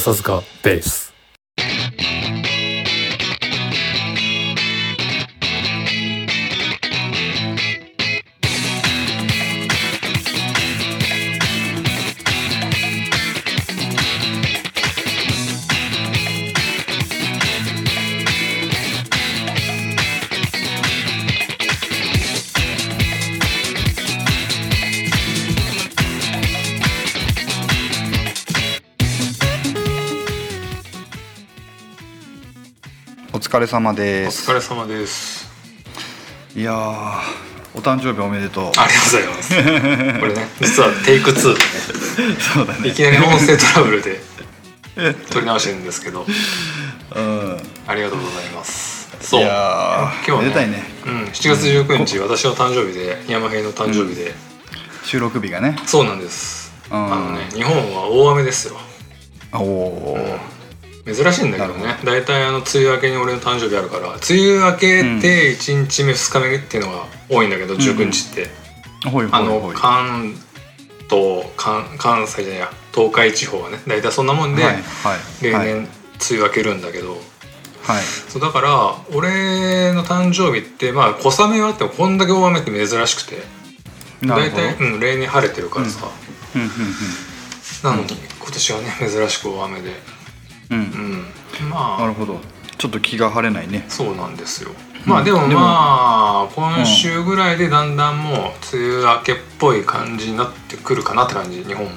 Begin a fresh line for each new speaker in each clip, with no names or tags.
笹塚ベース
疲れ様
お
です。
疲れ様です。
いやーお誕生日おめでとう。
ありがとうございます。これね実はテイク2でね。
そうだね。
いきなり音声トラブルで撮り直してるんですけど。
うん。
ありがとうございます。そう。今日
めでたいね。
うん、7月19日、私の誕生日で山平の誕生日で、
収録日がね。
そうなんです。
うん。
あのね日本は大雨ですよ。
おおー
珍しいんだけど
な
ね大体あの梅雨明けに俺の誕生日あるから梅雨明けて1日目2日目っていうのが多いんだけど、19日って、
ほいほ
あの関東関関西じゃないや。東海地方はね。大体そんなもんで、
はいはいはい。
例年梅雨明けるんだけど、
はい。
そうだから俺の誕生日ってまあ小雨はあってもこんだけ大雨って珍しくて。大体、うん、例年晴れてるからさ、
うんうん。
なのに今年はね珍しく大雨で
うん。う
うん。んまあ。
なるほど。ちょっと気が晴れないね。
そうなんですよ。まあでもまあ今週ぐらいでだんだんもう梅雨明けっぽい感じになってくるかなって感じ日本も。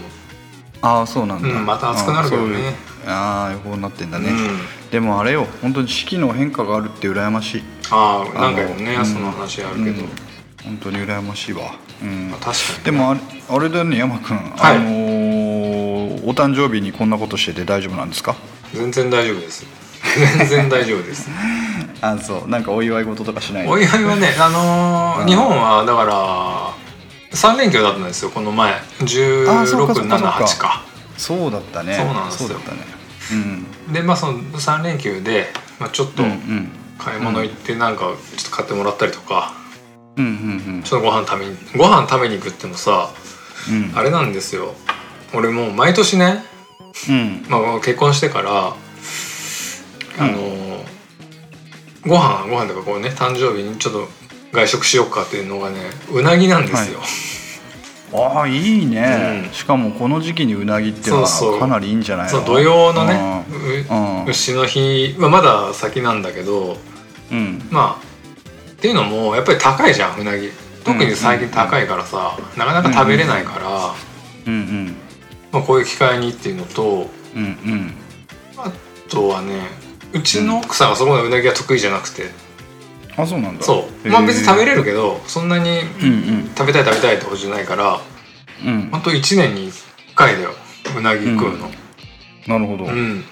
ああそうなんだ、
うんまた暑くなるけどね。
あああ予報になってんだね、
うん。
でもあれよ本当に四季の変化があるって羨ましい。
ああ何回もね
あの
その話あるけど、
うん。本当に羨ましいわ、うん。
まあ、確かにね、
でもあれあれだよね山君、
はい。
あのーお誕生日にこんなことしてて大丈夫なんですか？
全然大丈夫です。全然大丈夫です。
あそう。なんかお祝い事とかしない？の
お祝いはねあのー
うん。
日本はだから3連休だったんですよこの前。
あそうかそうかそうか。
1678か。
そうだったね。
そうなんですよ。
だったね。うん。
でまあその3連休で、まあ、ちょっと買い物行ってなんかちょっと買ってもらったりとか、
うんうん
ちょっとご飯食べにご飯食べに行くってもさ
うんうん。
あれなんですよ。俺もう毎年ね、
うん。
まあ、結婚してからあのーご飯ご飯とかこうね誕生日にちょっと外食しようかっていうのがねうなぎなんですよ、
ああいいね、
うん。
しかもこの時期にうなぎっていうのはかなりいいんじゃないの？
土曜のね
うん。
う牛の日はまだ先なんだけど
うん。
まあっていうのもやっぱり高いじゃんうなぎ。特に最近高いからさ、なかなか食べれないから、
うん。うん
まあ、こういう機会にっていうのと
うんうん。
あとはねうちの奥さんはそこまでうなぎが得意じゃなくて、
あそうなんだ。
そう。まあ別に食べれるけどそんなに
うんうん。
食べたい食べたいってことじゃないから
うん。
ほんと1年に1回だようなぎ食うの。
なるほど、
うん。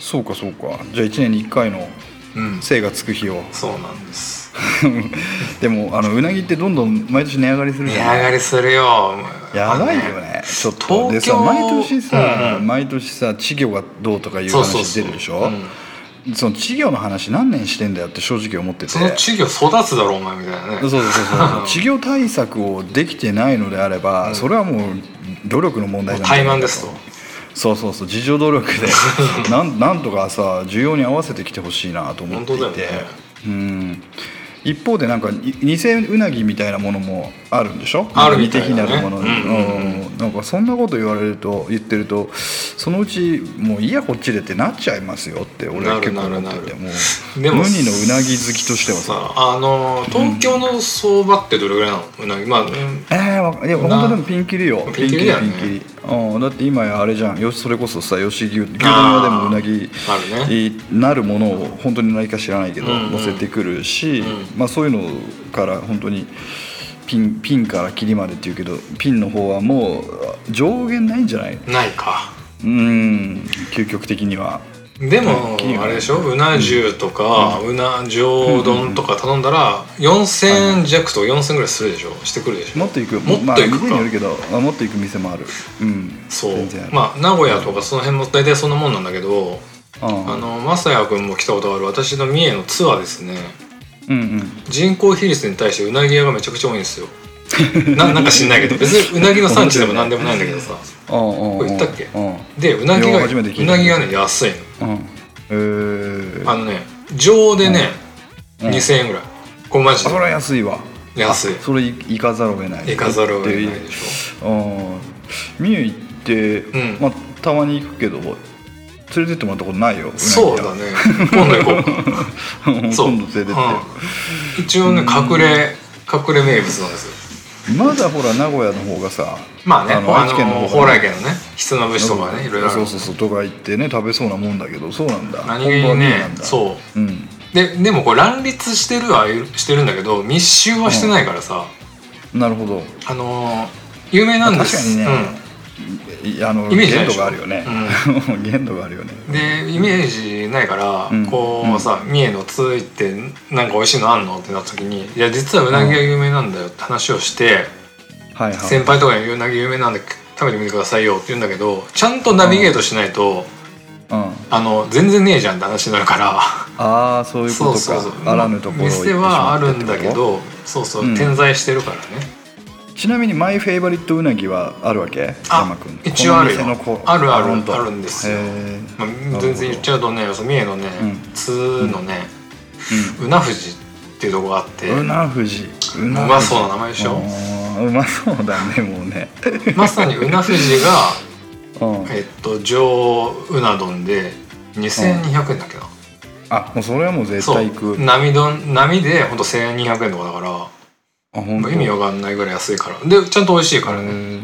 そうかそうか。じゃあ1年に1回の
うん、
精がつく日を。
そうなんです
でもあのうなぎってどんどん毎年値上がりする
値
じゃん。
上がりするよ。
やばいよ
まあ
ねちょっと。でさ毎年さ、
うん
毎年さ稚魚がどうとかいう話
そう
出るでしょ？
うん。
その稚魚の話何年してんだよって正直思ってて。
その稚魚育つだろお前みたいなね。
そうそうそうそう。稚魚対策をできてないのであれば、
うん。
それはもう努力の問題なんじゃないか
怠慢ですと。
そうそうそう自助努力で。なんなんとかさ需要に合わせてきてほしいなと思っていて、
ね。
うん一方でなんかい偽うなぎみたいなものもあるんでしょ？
あるみたい
なるものに、
うん。うん。うん。
うんなんかそんなこと言われると言ってるとそのうちもういいやこっちでってなっちゃいますよって俺は結構思って
なる。なる
てもう。
でも
無二のうなぎ好きとしてはさ。
さあの東京の相場ってどれぐらいなの？うなぎ。まあ、うん。
えー、わいや本当でもピンキリよ。
ピンキリだよね。
ピンキリうん、だって今やあれじゃん。よしそれこそさ吉牛牛丼屋でもうなぎ
ね。
いなるものを本当に何か知らないけど
うんうん。
乗せてくるし、
うん
まあ、そういうのから本当にピンピンから切りまでっていうけどピンの方はもう上限ないんじゃない？
ないか。
うん究極的には。
でも
うん
あれでしょ？うな重とか、うな上丼とか頼んだら4000円弱とか4000円ぐらいするでしょ？してくるでしょ？
もっといく。
もっ
まあ、
といくか、
店によるけどあもっといく店もある。うん。
そう。まあ名古屋とかその辺も大体そんなもんなんだけど
あ
あ。の正也君も来たことある私の三重のツアーですね
うんうん。
人口比率に対してうなぎ屋がめちゃくちゃ多いんですよ。ななんか知んないけど。別にうなぎの産地でも何でもないんだけどさ。
こ
れ言ったっけ？
うん。
でうなぎ
い
がうなぎがね安いの。
うん。えー、
あのね上でね、
うん。
2000円ぐらい。これマジで。
あそれは安いわ。
安い。
それ行かざるを得ない。
行かざるを得ないでしょ。
うん。三重行って、
ん。
まあ、たまに行くけど連れてってもらったことないよ
そうだね。今度行こう。
今度連れてって
一応ね隠れ隠れ名物なんですよ。
まだほら名古屋の方がさ
まあね
あの愛知県の方がね。
蓬莱家のねひつまぶしとかねいろいろ
そうそうそう。とか行ってね食べそうなもんだけどそうなんだ。
何気にねそう。
うん。
ででもこれ乱立してるはしてるんだけど密集はしてないからさ、
なるほど。
あのー有名なんです。
確かにね。いあの限度があるよね、限度があるよね。
うん、でイメージないから、
うん。
こうさ三重のついてなんか美味しいのあんのってなった時にいや実はうなぎが有名なんだよって話をして、
はいはい。
先輩とかにうなぎ有名なんで食べてみてくださいよって言うんだけどちゃんとナビゲートしないと、
うん、
あの全然ねえじゃんって話になるから。
ああそういうことか。あらぬところ
店はあるんだけどそうそう、
うん。
点在してるからね
ちなみにマイフェイバリットうなぎはあるわけ？
あ
山君。
一応あるよ。あるある。あるんですよ。
へ
まあ全然言っちゃうとね三重のね、
うん。
津のね、うな富士っていうとこがあって、
うんうな富士う
うまそうな名前でしょ？
うまそうだねもうね。
まさにうな富士が
うん。
えっと上うな丼で2200円だっけな、
あもうそれはもう絶対行く。
波丼波でほんと1200円とかだから
あ本当。
意味わかんないぐらい安いから。でちゃんと美味しいからね。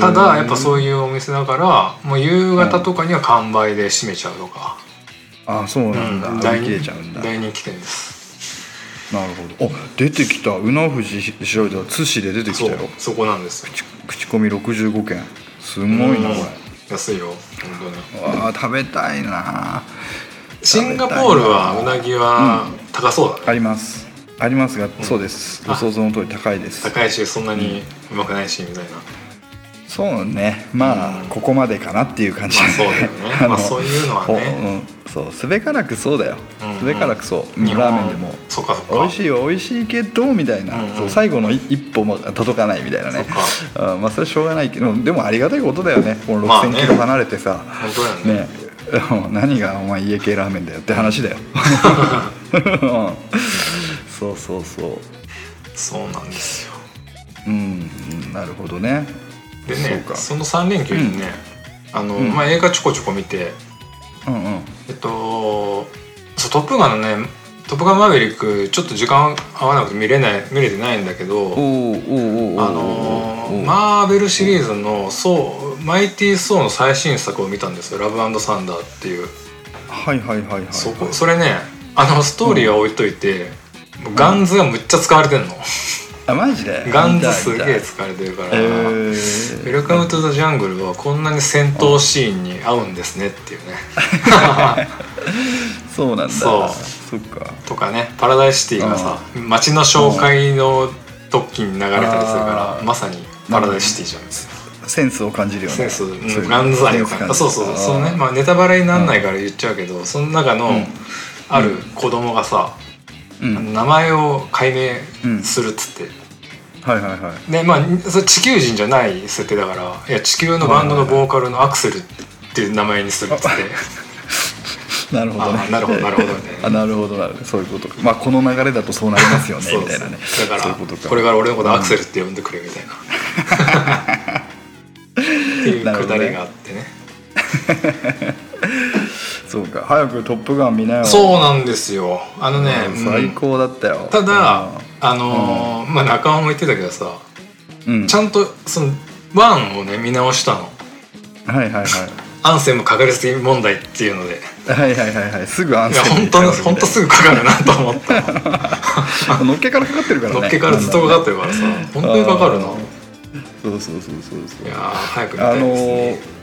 ただやっぱそう
いう
お店だからもう夕方とかには完売で閉めちゃうとか、
あそうなんだ、
うん。
売り切れちゃうんだ。なる
大人気店です。
ほど。お出てきた。うな富士調べたら津市で出てきたよ。
そこなんです。よ
口コミ65件すごいなこれ。
安いよ。本当に。
わあ食べたいな
シンガポールはうなぎは高そうだね、
ありますありますが、そうです。ご想像の通り高いです。
高いしそんなにうまくないしみたいな、
そうね。まあ、
うん。
ここまでかなっていう感じ。
まあそうだよね。まあそういうのは
ほ
ね
うん、そうすべからくそうだよ。
うん
すべからくそう、ラーメンでも。
そっか
美味しいよ。美味しいけどみたいな、
うんうん。
最後の一一歩も届かないみたいなね。あまあそれはしょうがないけどでもありがたいことだよね。この
まあね。
6000キロ離れてさ、
本当だよね。
ね。何がお前家系ラーメンだよって話だよ。うんそうそうそう。
そうなんですよ。
うんなるほどね。
でね
そ
の3連休にね、あの
うん。
まあ、映画ちょこちょこ見て
うんうん。
えっとそう「トップガン」のね「トップガンマーヴェリック」ちょっと時間合わなくて見れない見れてないんだけどあのマーベルシリーズの「ソーマイティー・ソー」の最新作を見たんですよ「ラブサンダー」っていう。
はいはいはいはい。
そこそれねあのストーリーは置いといて、ガンズがむっちゃ使われてんの、
あマジで？
ガンズすげえ使われてるから「
え
ウ
ー
ェルカム・トゥ・ザ・ジャングル」はこんなに戦闘シーンに合うんですねっていうね。
そうなんだ。
そう。
そっか。
とかねパラダイスシティがさ街の紹介の時に流れたりするからまさにパラダイスシティじゃん。
センスを感じるよね。
センス、
そう
ガンズ愛を感じそうそうそう。ね。まあネタバレにならないから言っちゃうけどその中の
ん。
ある子供がさ、
うん。
名前を解明するっつって、
はいはいはい。
でまあそれ地球人じゃない設定だからいや地球のバンドのボーカルのアクセルっていう名前にするっつって。
なるほどね。
なるほどなるほどね。
あなるほど なるほど。そういうことか。まあこの流れだとそうなりますよね
そう
みたいなね。
だから
こ
れから俺のことアクセルって呼んでくれみたいな。っていうくだりがあってね
そうか。早く「トップガン」見なよ。
そうなんですよ。あのね、
うん最高だったよ。
ただあのーまあ中尾も言ってたけどさ
うん。
ちゃんとそのワンをね見直したの。
はいはいはい。
アンセムかかりすぎ問題っていうので。
はいはいはいはい。すぐアン
いや
セムに
本当本当すぐかかるなと思った。の
のっけからかかってるからね。
のっけからずっとかかってるからさ本当にかかるな。
そうそうそうそうそう。
いやー早く見たいですね。
ー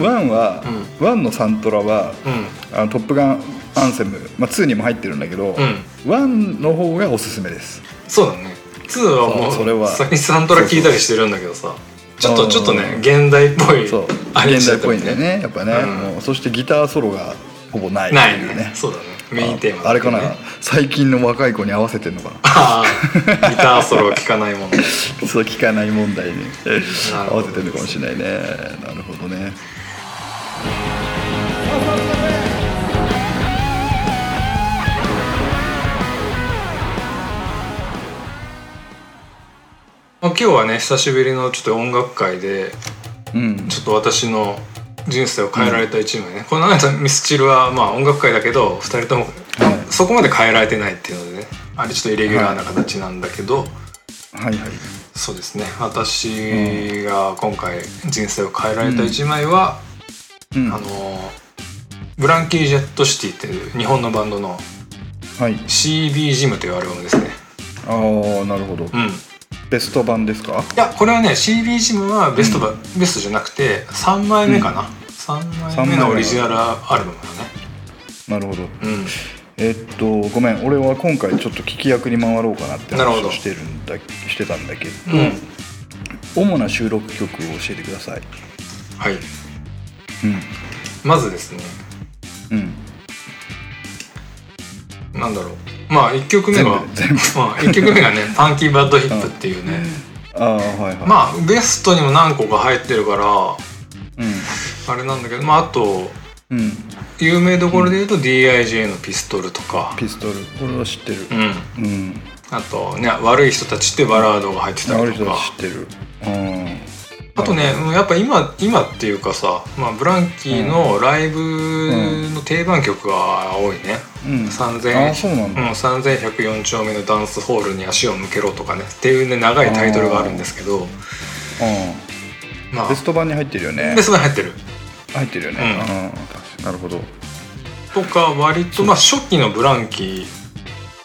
ワンは、ワンのサントラは
うん。
あのトップガンアンセム、まあ、2にも入ってるんだけど、
うん。
ワンの方がおすすめです。
そうだね。2はも
そうそれは。
う先にサントラ聞いたりしてるんだけどさ。ちょっと
うん。
ちょっとね現代っぽい
そう。現代っぽいんだよねやっぱね、
うん。
もうそしてギターソロがほぼないって
い
う
ね。そうだねメインテーマだ
あれかな？最近の若い子に合わせてんのかな？
ああギターソロは聴かないもんね。
そう聞かない問題に。合わせてるのかもしれないね。なるほどね。
まあ今日はね久しぶりのちょっと音楽会で
うん。
ちょっと私の人生を変えられた一枚ね、この間ミスチルはまあ音楽会だけど2人とも
はい。
そこまで変えられてないっていうのでねあれちょっとイレギュラーな形なんだけど、
はいはい。
そうですね。私が今回人生を変えられた一枚は、
うん。
あのブランキー・ジェット・シティっていう日本のバンドの
はい。
CB ジムというアルバムですね。
ああなるほど。
うん。い
ベスト版ですか？
やこれはね CB ジムはベストば、ベストじゃなくて3枚目かな、3枚目のオリジナルアルバムだね
なるほど。
うん。
えっとごめん俺は今回ちょっと聞き役に回ろうかなって話をしてるんだしてたんだけど、
うん。
主な収録曲を教えてください。
はい。
うん。
まずですね。
うん。
なんだろうまあ1曲目はまあ、1曲目がね「パンキーバッドヒップ」っていうね、
ああはいはい。
まあベストにも何個か入ってるから
うん。
あれなんだけどまああと
うん。
有名どころで言うと DIJ のピストルとか。
ピストルこれは知ってる。
うん。
うん。
あとね「悪い人たち」ってバラードが入って
た
りとか。
ち知ってる。うん。
あとねうんやっぱ今今っていうかさ、まあ、ブランキーのライブの定番曲が多いね、
うん。
3000
あそうなんだ。
うん、3104丁目のダンスホールに足を向けろとかね。っていうね長いタイトルがあるんですけど。
う
まあ。
んベスト版に入ってるよね。
ベストに入ってる。
入ってるよね。うん。なるほど。
とか割とまあ初期のブランキ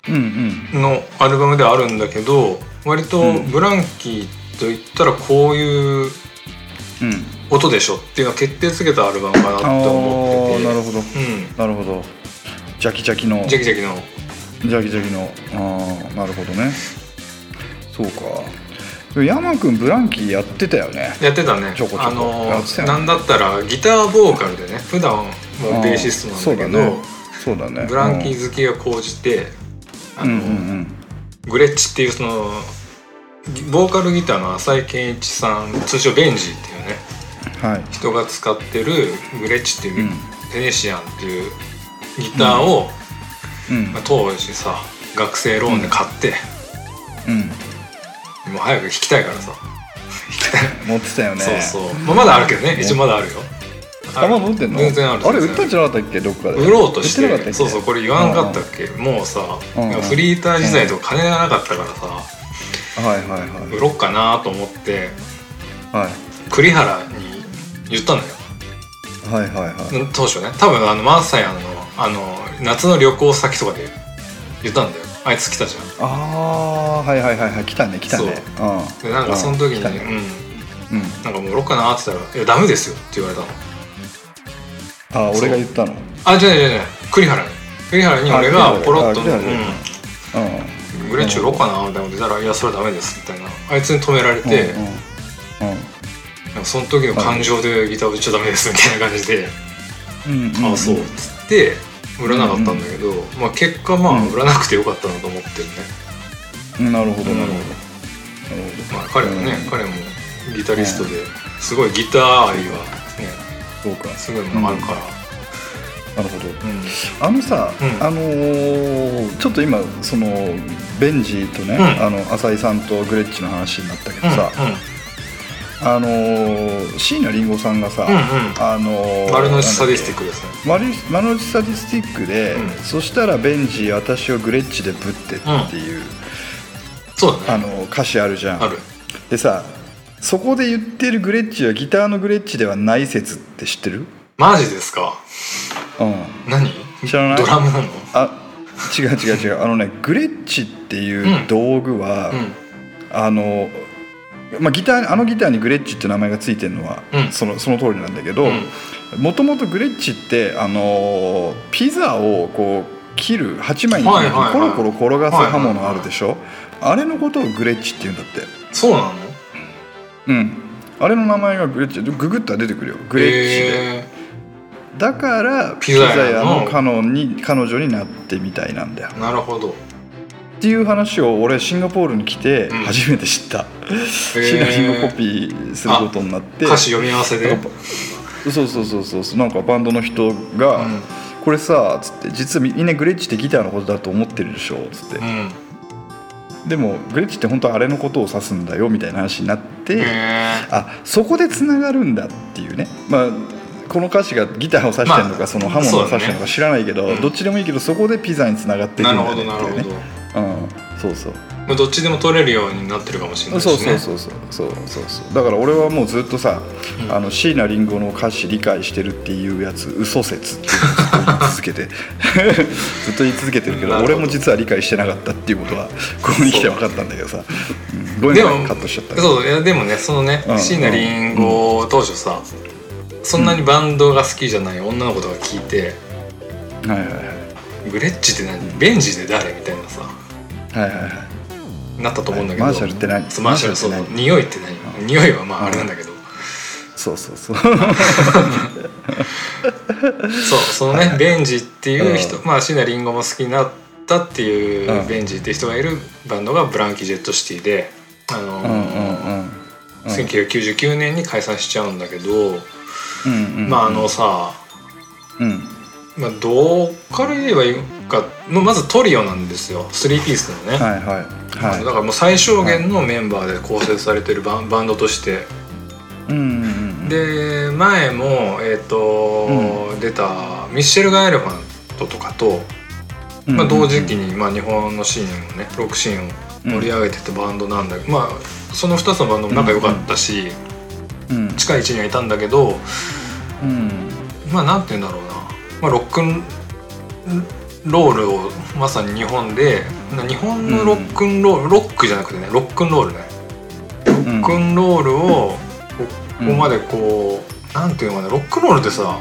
ーのアルバムではあるんだけど割と
うん。
ブランキーといったらこういう
うん。
音でしょっていうのを決定づけたアルバムかなって思ってて。
なるほど。
う
なるほどジャキジャキの。
んジャキジャキの。
ジャキジャキの。ああなるほどね。そうか。山君ブランキーやってたよね。
やってたね。
ちょこちょこ。
あの
やってたよね。
なんだったらギターボーカルでね普段はベーシストなんだけど
そうだね。そうだね。
ブランキー好きが高じてあの、
うんうんうん。
グレッチっていうそのボーカルギターの浅井健一さん通称ベンジーっていうね
うんはい。
人が使ってるグレッチっていう、
うん。
テネシアンっていうギターを、
うん。
まあ、当時さ学生ローンで買って、
うん。
もう早く弾きたいからさ。
持ってたよね。
そうそう、まあ、まだあるけどね。一応まだあるよ。
あまだ持ってんの？
全然ある。
あれ売ったんじゃなかったっけ？どっかで。
売ろうとして。そうそうこれ言わんかったっけ？もうさ
うん。
フリーター時代とか金がなかったからさ。
はいはいはい。
売ろっかなと思って
はい。
栗原に言ったのよ。
はいはいはい。
当初ね。多分あのマーサヤンのあの夏の旅行先とかで言ったんだよ。あいつ来たじゃん。
ああはいはいはいはい。来たね来たね。う。ん。
でなんかその時に、
ね。
うん。
うん。
なんかもう売ろうかなって言ったら「いやダメですよ」って言われたの。
あ俺が言ったの？
あじゃあじゃあじゃあ栗原に。栗原に俺がポロッと「
あ栗原
うん。
うん。
グレッチ売ろうかな」みたいなこと言ったら「いやそれはダメです」みたいな。あいつに止められて、
うん
その時の感情でギター売っちゃダメですみたいな感じで。
うん「
ああそう」っつって売らなかったんだけど、まあ結果まあ
うん。
売らなくてよかったなと思ってるね、
うんなるほど
うん。
なるほど。
まあ彼もね、
うん。
彼もギタリストですごいギター愛はね
そうか。
すごいものあるから、
なるほど。
うん。
あのさ、
うん。
あのーちょっと今そのベンジーとね、
うん。
あの浅井さんとグレッチの話になったけど
うん。
さ、あのー椎名林檎さんがさ、
うんうん。
あのー
丸の内サディスティッ
ク
ですね。
丸丸の内サディスティックで、
うん。
そしたらベンジー私をグレッチでぶってっていう、
そうだね。
あの歌詞あるじゃん。
ある。
でさそこで言ってるグレッチはギターのグレッチではない説って知ってる？
マジですか？
うん。
何？
知らない？
ドラムなの？
あ違う違う違う。あのねグレッチっていう道具は、
うん。
あの、まあ、ギターあのギターにグレッチって名前がついてるのは、
うん。
そのその通りなんだけど
うん。
もともとグレッチってあのピザをこう切る8枚にコロコロ転がす刃物あるでしょ？あれのことをグレッチって言うんだって。
そうなの？
うん。あれの名前がグレッチググったら出てくるよ。グレッチで、
へ
だからピ
ピザ屋の
カノンに彼女になってみたいなんだよ。
なるほど
っていう話を俺シンガポールに来て
うん。
初めて知った、シナリンゴコピーすることになって。
歌詞読み合わせで？
そうそうそうそうそう。なんかバンドの人が「
うん。
これさ」つって「実はみんなグレッチってギターのことだと思ってるでしょ」つって、
うん。
でもグレッチって本当はあれのことを指すんだよみたいな話になって、
へ
あそこでつながるんだっていうね。まあこの歌詞がギターを指してるのか、
まあ
そのハモンを指してるのか知らないけど、
うん
どっちでもいいけどそこでピザにつながっていくんだよねっていうねうん、そうそう。
まあどっちでも取れるようになってるかもしれないし
そう
ね。
そうそうそうそうそうそう。だから俺はもうずっとさ、
うん。
あの椎名林檎の歌詞理解してるっていうやつ嘘説っていうのをずっと言い続けて ずっと言い続けてるけど俺も実は理解してなかったっていうことはここに来て分かったんだけどさ、う。ん、ごめん
でも
ねカットしちゃった。
そういやでもねそのね
うん。
椎名林檎当初さそんなにバンドが好きじゃない女の子とか聞いて
はいはいはい。
グレッチって何？ベンジで誰？みたいなさ
はいはいはい。
なったと思うんだけど。
マーシャルって何？
そうマーシャルそう。匂いって何？匂いはまあ
うん
あれなんだけど。
そうそうそう。
そうそのねベンジっていう人
う
まあ椎名林檎も好きになったっていう
うん
ベンジっていう人がいるバンドがブランキー・ジェット・シティであの
うんうんうん。うん。
1999年に解散しちゃうんだけどまああのさ
うん。
まあどっから言えばいい？かもうまずトリオなんですよ。3ピースのね、
はいはい。はい。
だからもう最小限のメンバーで構成されてるバンバンドとして。
うんうんうん
で前も、えーと出たミッシェルガン・エレファントとかと、
うん
まあ、同時期に、まあ、日本のシーンをねロックシーンを盛り上げてたバンドなんだけど、まあその2つのバンドも仲良かったし、
うん。
近い位置にはいたんだけど
うん。
まあなんて言うんだろうな、まあ、ロックンロールをまさに日本でな日本のロックンロール、ロックじゃなくてねロックンロールねロックンロールをこここまでこう、なんていうのかなロックンロールってさ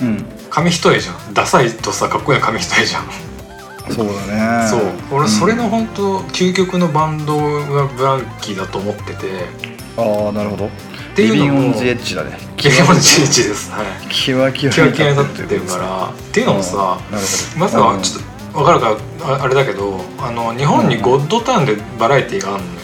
うん。
紙一重じゃん。ダサいとさかっこいいの紙一重じゃん、
そうだね。
そう。俺それ
の
の本当究極のバンドがブランキーだと思ってて。
ああなるほど
っていうのも。
リビンオンズエッジだね。
キワキワです。はい。
キワキワ
キワキワになって
る
るから。っていうのもさ
なるほど
まずはちょっと分かるかああれだけどあの日本にゴッドタウンでバラエティーがあるのよ。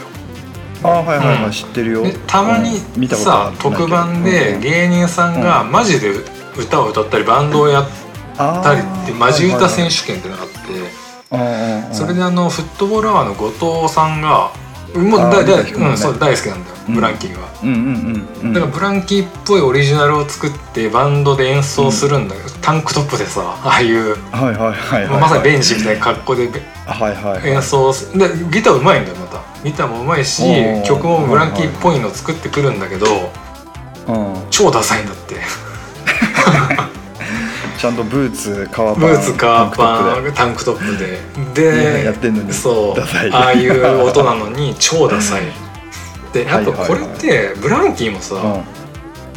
ああはいはいはい、
うん。
知ってるよ。
でたまにさ
る
特番で芸人さんがマジで歌を歌ったりバンドをやったりってマジ歌選手権ってのがあって
手
それであのフットボールアワーの後藤さんがもう
あー
大大
見た人もね。
うんそう大好きなんだよ。
うん
ブランキーが。
うんうんうんうん。
だからブランキーっぽいオリジナルを作ってバンドで演奏するんだけど、タンクトップでさああいう、
はいはいはいはい。
まさにベンチみたいな格好で
はいはいはい。
演奏すでギターうまいんだよまた。ギターもうまいし曲もブランキーっぽいの作ってくるんだけど
うん。
超ダサいんだって。
ちゃんとブーツ革パン
ブーツカー
タ
パ
ンクトップ
ンタンクトップで。
ね
で
やってんのに
そう ああいう音なのに超ダサいであとこれってブランキーもさ、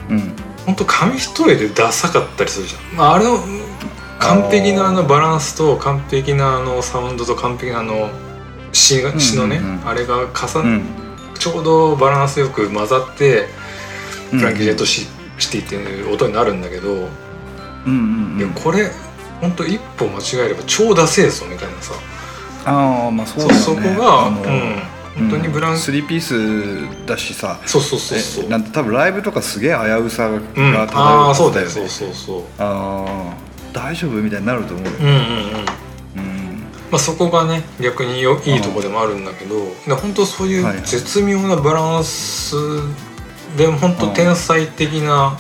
でうん。
ほん。と紙一重でダサかったりするじゃん、まあ、あれの完璧なあのバランスと完璧なあのサウンドと完璧なあの詩のね、
うんうんうん。
あれが重ね、
うん。
ちょうどバランスよく混ざって
うん
フランキー・ジェットシシティっていう音になるんだけど、
うんうんうん
いやこれほんと一歩間違えれば超ダセえぞみたいなさ。
ああまあそうね。
そこが、うん、本当にブラン、
スリーピースだしさ。
そうそうそうそう。
えなんて多分ライブとかすげえ危うさが
うん、
漂う
ああ
は
そうだよそうそうそう。
ああ大丈夫みたいになると思うよ。
うんうんうん。
うん。
まあ、そこがね逆によいいとこでもあるんだけどで本当そういう絶妙なバランスで本当天才的な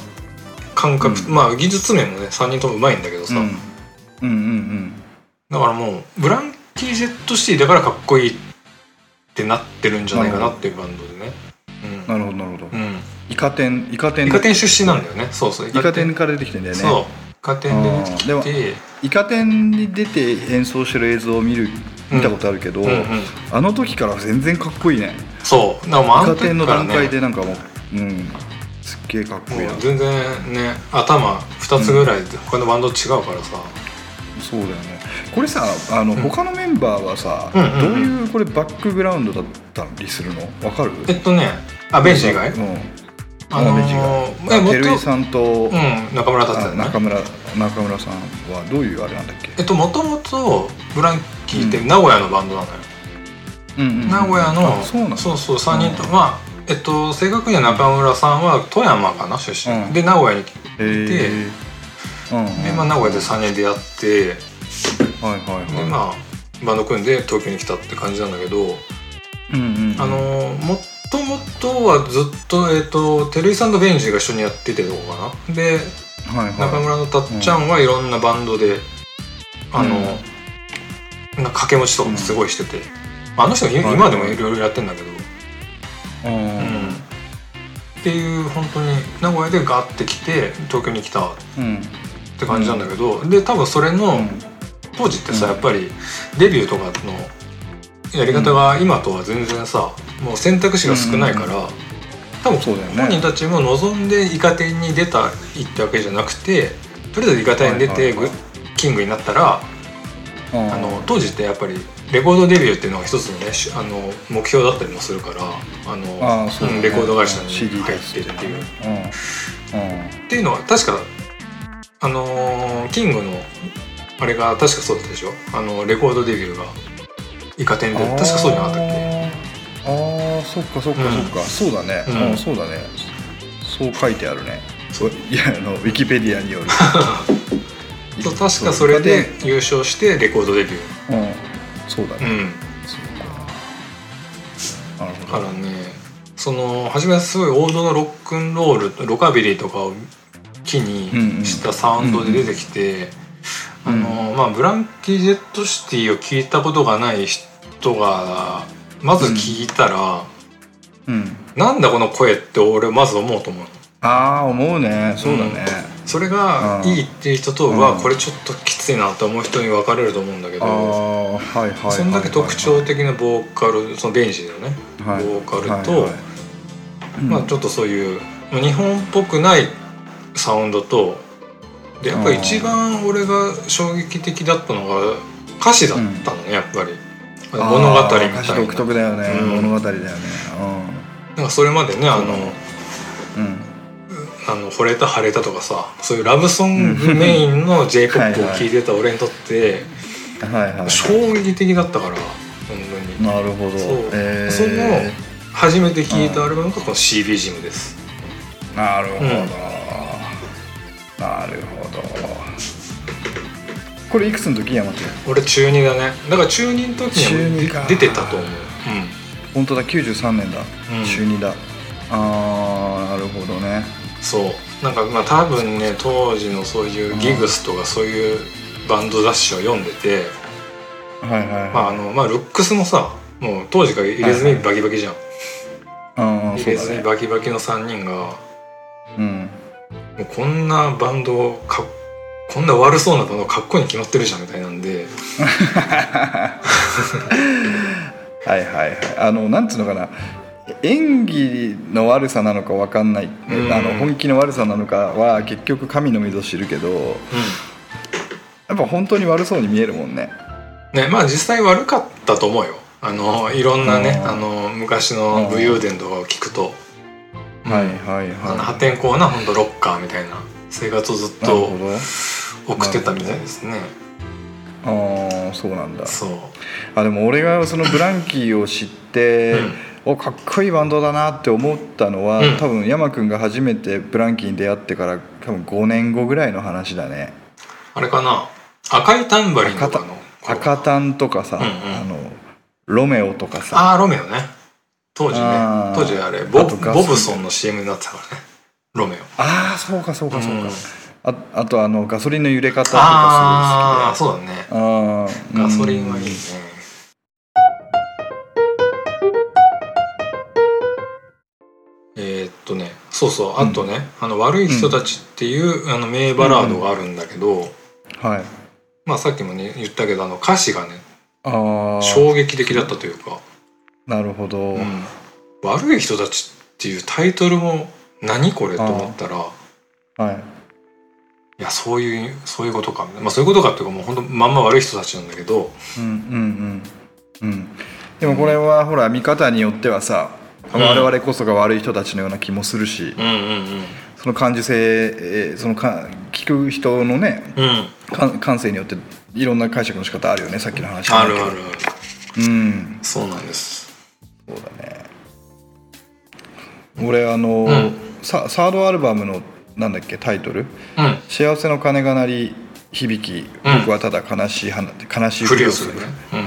感覚、
うん。
まあ技術面もね3人ともうまいんだけどさ、
うん。うんうん
だからもうブランキー・ジェット・シティだからかっこいいってなってるんじゃないかなっていうバンドでね。
うん。なるほどなるほど。イカ天イカ天。
イカ天出身なんだよね。そうそう。イ
イカ天から出てきてんだよね。
そう。イカ天で出てき
あー。
て
イカ天に出て演奏してる映像を見る見たことあるけど、
うんうん。
あの時から全然かっこいいね。
そう。だからもうあの時
イカ天の段階でなんかもううん。すっげえかっこいい
全然ね頭2つぐらいで他のバンド違うからさ、
そうだよねこれさあの、
うん。
他のメンバーはさ、
うんうんうん。
どういうこれバックグラウンドだったりするの？わかる？
えっとねあベンチ以外？
うん。
ああのーえもっと
照井さんと、
うん中村達
あ
也ね。
中村中村さんはどういうあれなんだっけ？
えっともともとブランキーって名古屋のバンドなのよ、
うんうんうん
名古屋の
あそう
そうそう3人と、
うん。
まあえっと正確には中村さんは富山かな出身、
うん。
で名古屋に来て、
へー。うんうん。
でまあ、名古屋で3人出会って
はいはいはい。
でまあバンド組んで東京に来たって感じなんだけど、
うんうん
あのーもっともとはずっとえっ、と照井さんとベンジが一緒にやっててとこかな。で
はいはい。
中村のたっちゃんはいろんなバンドで、あの、
うん。
掛け持ちとかもすごいしてて、あの人今
はい
今でもいろいろやってんだけど、
うん
うんっていう本当に名古屋でガッて来て東京に来たっ
うん
て感じなんだけど、で多分それの、当時ってさ
うん。
やっぱりデビューとかのやり方が今とは全然さもう選択肢が少ないから、多分
そうだよね。
本人たちも望んでイカ天に出たいってわけじゃなくてとりあえずイカ天に出て、キングになったら
うん。
あの当時ってやっぱりレコードデビューっていうのが一つのねしあの目標だったりもするからあの
う
んレコード会社に入ってっていう。っていうのは確かあのーキングのあれが確かそうだったでしょ？あのレコードデビューが。イカ天で確かそうじゃなかったっけ？
あーあーそっかそっか
うん。
そっか、そうだね、
うん。
うん、そうだね。そう書いてあるね。そう。いやあのウィキペディアによる。
確かそれで優勝してレコードデビュ
うん。そうだ
ー、う
ね、
ん、
そうか。なるほど。
だからねその初めはすごい王道のロックンロールロカビリーとかを木にしたサウンドで出てきて、
うんうん
あのまあブランキー・ジェット・シティを聞いたことがない人がまず聞いたら、
うん。
なんだこの声って俺まず思うと思うの。
ああ思うね。そうだね、
それがいいっていう人と、
うん。
はこれちょっときついなと思う人に分かれると思うんだけど、
はいはいはいはい。
そんだけ特徴的なボーカルそのベンジーのね、
はい。
ボーカルと、
はいはい。うん
まあちょっとそういうまあ日本っぽくないサウンドとでやっぱり一番俺が衝撃的だったのが歌詞だったのね、やっぱり。物語みたいな。
歌詞独特だよね、
うん。
物語だよね。
なんかそれまでねあのあの惚れた晴れたとかさそういうラブソングメインの j p o p を聴いてた俺にとって衝撃的だったから本当に。
なるほど。
そう。
えー。
その初めて聴いたアルバムがこの CB ジムです。
なるほど、
うん
なるほど。これいくつの時？山君
俺中2だね。だから中2の時には
中二か。
出てたと思う。
本当だ。93年だ、
うん。
中2だ。あーなるほどね。
うんそう。なんかまあ多分ね当時のそういうギグスとかそういうバンド雑誌を読んでて、
はいはいはい。
まああのまあルックスもさもう当時から入れ墨バキバキじゃん、入れ墨
そうだね。
バキバキの3人が
うん
もうこんなバンドをかこんな悪そうなバンドかっこいいに決まってるじゃんみたいなんで。
はいはいはい。あのなんつうのかな。演技の悪さなのかわかんない、
うん。
あの本気の悪さなのかは結局神のみぞ知るけどやっぱ本当に悪そうに見えるもんね。
ねまあ実際悪かったと思うよ。あのいろんなね
うん。
あの昔の武勇伝とかを聞くと、うん
はいはい。は
破天荒な本当ロッカーみたいな生活をずっと
ど。
送ってたみたいですね。
ああそうなんだ。
そう。
あでも俺がそのブランキーを知って、
うん。
おかっこいいバンドだなって思ったのは、
うん。
多分山君が初めてブランキーに出会ってから多分5年後ぐらいの話だね。
あれかな？赤いタンバリンとかの頃。
赤タンとかさ、
うんうん。
あのロメオとかさ。
ああロメオね当時ね
あー。
当時あれボ
あとガス。
ボブソンの CM になってたからね。ロメオ。
ああそうかそうかそうか、
うん。
ああとあのガソリンの揺れ方と
ああ
かすごい好きで。
そうだね。
あー
ガソリンはいいね。えーっとねそうそう。あとね「あの悪い人たち」っていう、あの名バラードがあるんだけど、
はい。
まあさっきもね言ったけどあの歌詞がね
ああ
衝撃的だったというか
なるほど、「
うん。悪い人たち」っていうタイトルも何これと思ったら
はい。
いやそういうそういうことか。まあそういうことかっていうかもう本当まんま悪い人たちなんだけど
うんうんうんうん。でもこれはほら見方によってはさ
うん。
我々こそが悪い人たちのような気もするし、
うんうん
その感受性えーそのか聞く人のね
うん。うん
感感性によっていろんな解釈の仕方あるよねさっきの話
あるあるある。
うん。
そうなんです
そうだね。俺あの、
うん。
ササードアルバムのなんだっけタイトル？
うん「
幸せの鐘が鳴り響き
うん。
僕はただ悲しい花」悲しい
ふりを
す
ね。うん。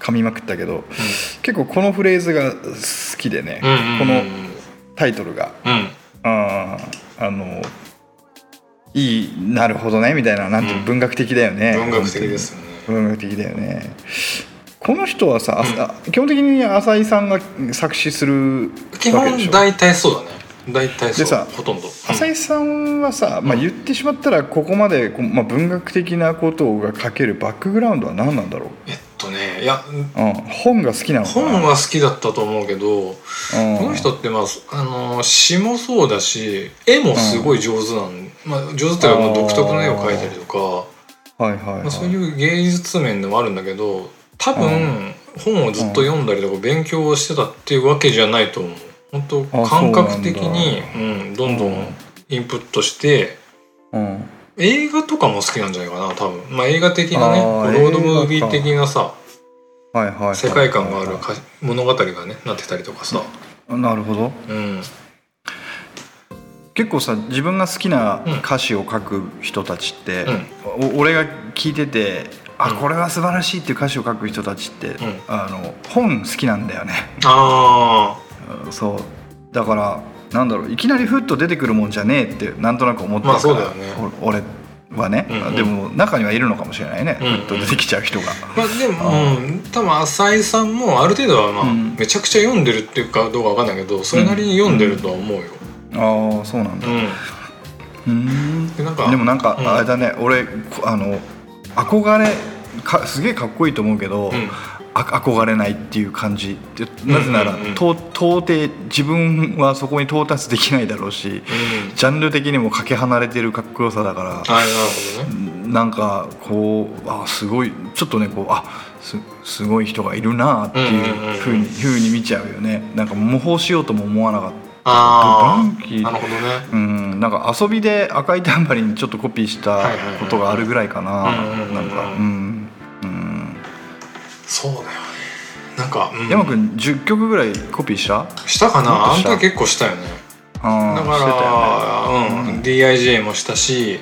噛みまくったけど、結構このフレーズが好きでね、
うんうんうん。
このタイトルが。
うん。
あーあのいいなるほどねみたいななんて文学的だよね。
文学的ですよね。
文学的だよねこの人はさ、ああ基本的に浅井さんが作詞する
基本大体そうだね。大体そう
でさ
ほとんど。
浅井さんはさ、まあ、言ってしまったらここまでまあ、文学的なことが書けるバックグラウンドは何なんだろう、
えっとねいや
うん、本が好きなのかな？
本は好きだったと思うけど
うん。
この人ってまああの詩もそうだし絵もすごい上手なん、まあ、上手っていうかまあ独特の絵を描いたりとか、
はいはい、はい。
まあ、そういう芸術面でもあるんだけど多分本をずっと読んだりとか勉強をしてたっていうわけじゃないと思う。本当
あ
感覚的に
そう
うん、どんどんインプットして
うん。
映画とかも好きなんじゃないかな多分。まあ映画的なねロードムービー的なさ世界観があるか物語がねなってたりとかさ。
なるほど。
うん
結構さ自分が好きな歌詞を書く人たちって、お俺が聞いててあ
うん。
これは素晴らしいっていう歌詞を書く人たちって、
ん。
あの本好きなんだよね。
あ
うんそう。だからなんだろういきなりふっと出てくるもんじゃねえってなんとなく思ってるから、
まあそうだよね。
お俺はね、
うんうん。
でも中にはいるのかもしれないね、
うんうん
ふっと出てきちゃう人が、
あまあでも、うん、多分浅井さんもある程度はまあ、
うん。
めちゃくちゃ読んでるっていうかどうかわかんないけどそれなりに読んでるとは思うよ、
ああそうなんだ。
うん。
うん。
でなんか
でもなんか
うん。
あれだね、俺こあの憧れかすげえかっこいいと思うけど、
うん。
あ憧れないっていう感じ。でなぜなら、
うん。うんうん
と到底自分はそこに到達できないだろうし、
うん。
ジャンル的にもかけ離れてるかっこよさだから
ね。
なんかこうあすごいちょっとねこうあすすごい人がいるなっていう
うんうんうんうん。
ふうにふうに見ちゃうよね。なんか模倣しようとも思わなかった
ああなるほどね。
うん。なんか遊びで赤いタンバリンちょっとコピーしたことがあるぐらいかな。なんか。うん。うん。
そうだよね。なんか、うん。
山君10曲ぐらいコピーした？
したかな？あんた結構したよね。
あ
だから、うん。DIJ もしたし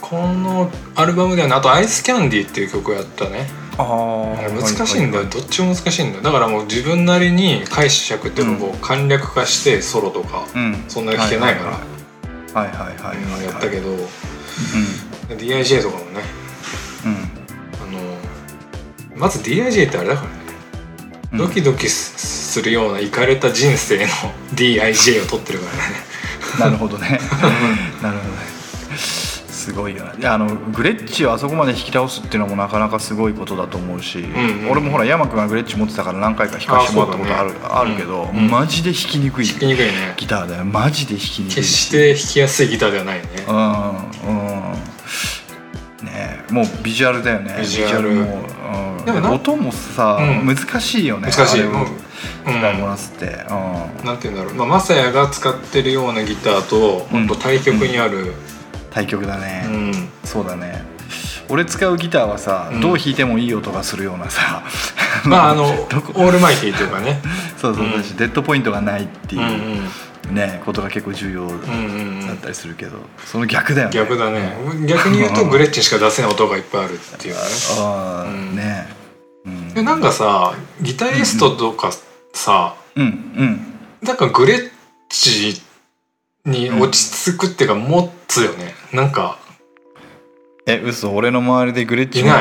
このアルバムではねあと「アイスキャンディー」っていう曲をやったね
あ
難しいんだよ、どっちも難しいんだよ。だからもう自分なりに解釈っていうのを簡略化してソロとか、
うん。
そんなに弾けないから、
はいはいはいはい
やったけど、
う
DIJ とかもね。
んうん。
あのまず DIJ ってあれだからね、
うん。
ドキドキすするようなイかれた人生の DIJ を取ってるからね。
なるほどね。なるほすごいよね。あのグレッチをあそこまで引き倒すっていうのもなかなかすごいことだと思うし、
んうん。
俺もほら山君がグレッチ持ってたから何回か弾かせてもらったことあるあ,、
あ
るけど、
うん
マジで弾きにくい。
弾きにくいね。
ギターだよ。マジで弾きにくい。
決して弾きやすいギターではないね。
うんうん。ねえもうビジュアルだよね。
ビジュアル。
も、うん、
でもな
音もさ、
うん。
難しいよね。
難しい。も。う
使いこなすって、うん。
なんて言うんだろう、まあ、マサヤが使ってるようなギターと
うん。
本当対極にある、
対極だね、
うん。
そうだね。俺使うギターはさ、
うん。
どう弾いてもいい音がするようなさ。
まあ あのオールマイティーというかね。
そうそう、
う。ん。
だしデッドポイントがないって
うんう
いう、ねことが結構重要だ
んうんうん
ったりするけど、その逆だよね。
逆だね。逆に言うとグレッチにしか出せない音がいっぱいあるっていうね。
ああ、
うん。
ねうん。
でなんかさギタリストとかさ、
うん。うん。
なんかグレッチに落ち着くっていうか持つよね。なんか
え嘘俺の周りでグレッチ持っ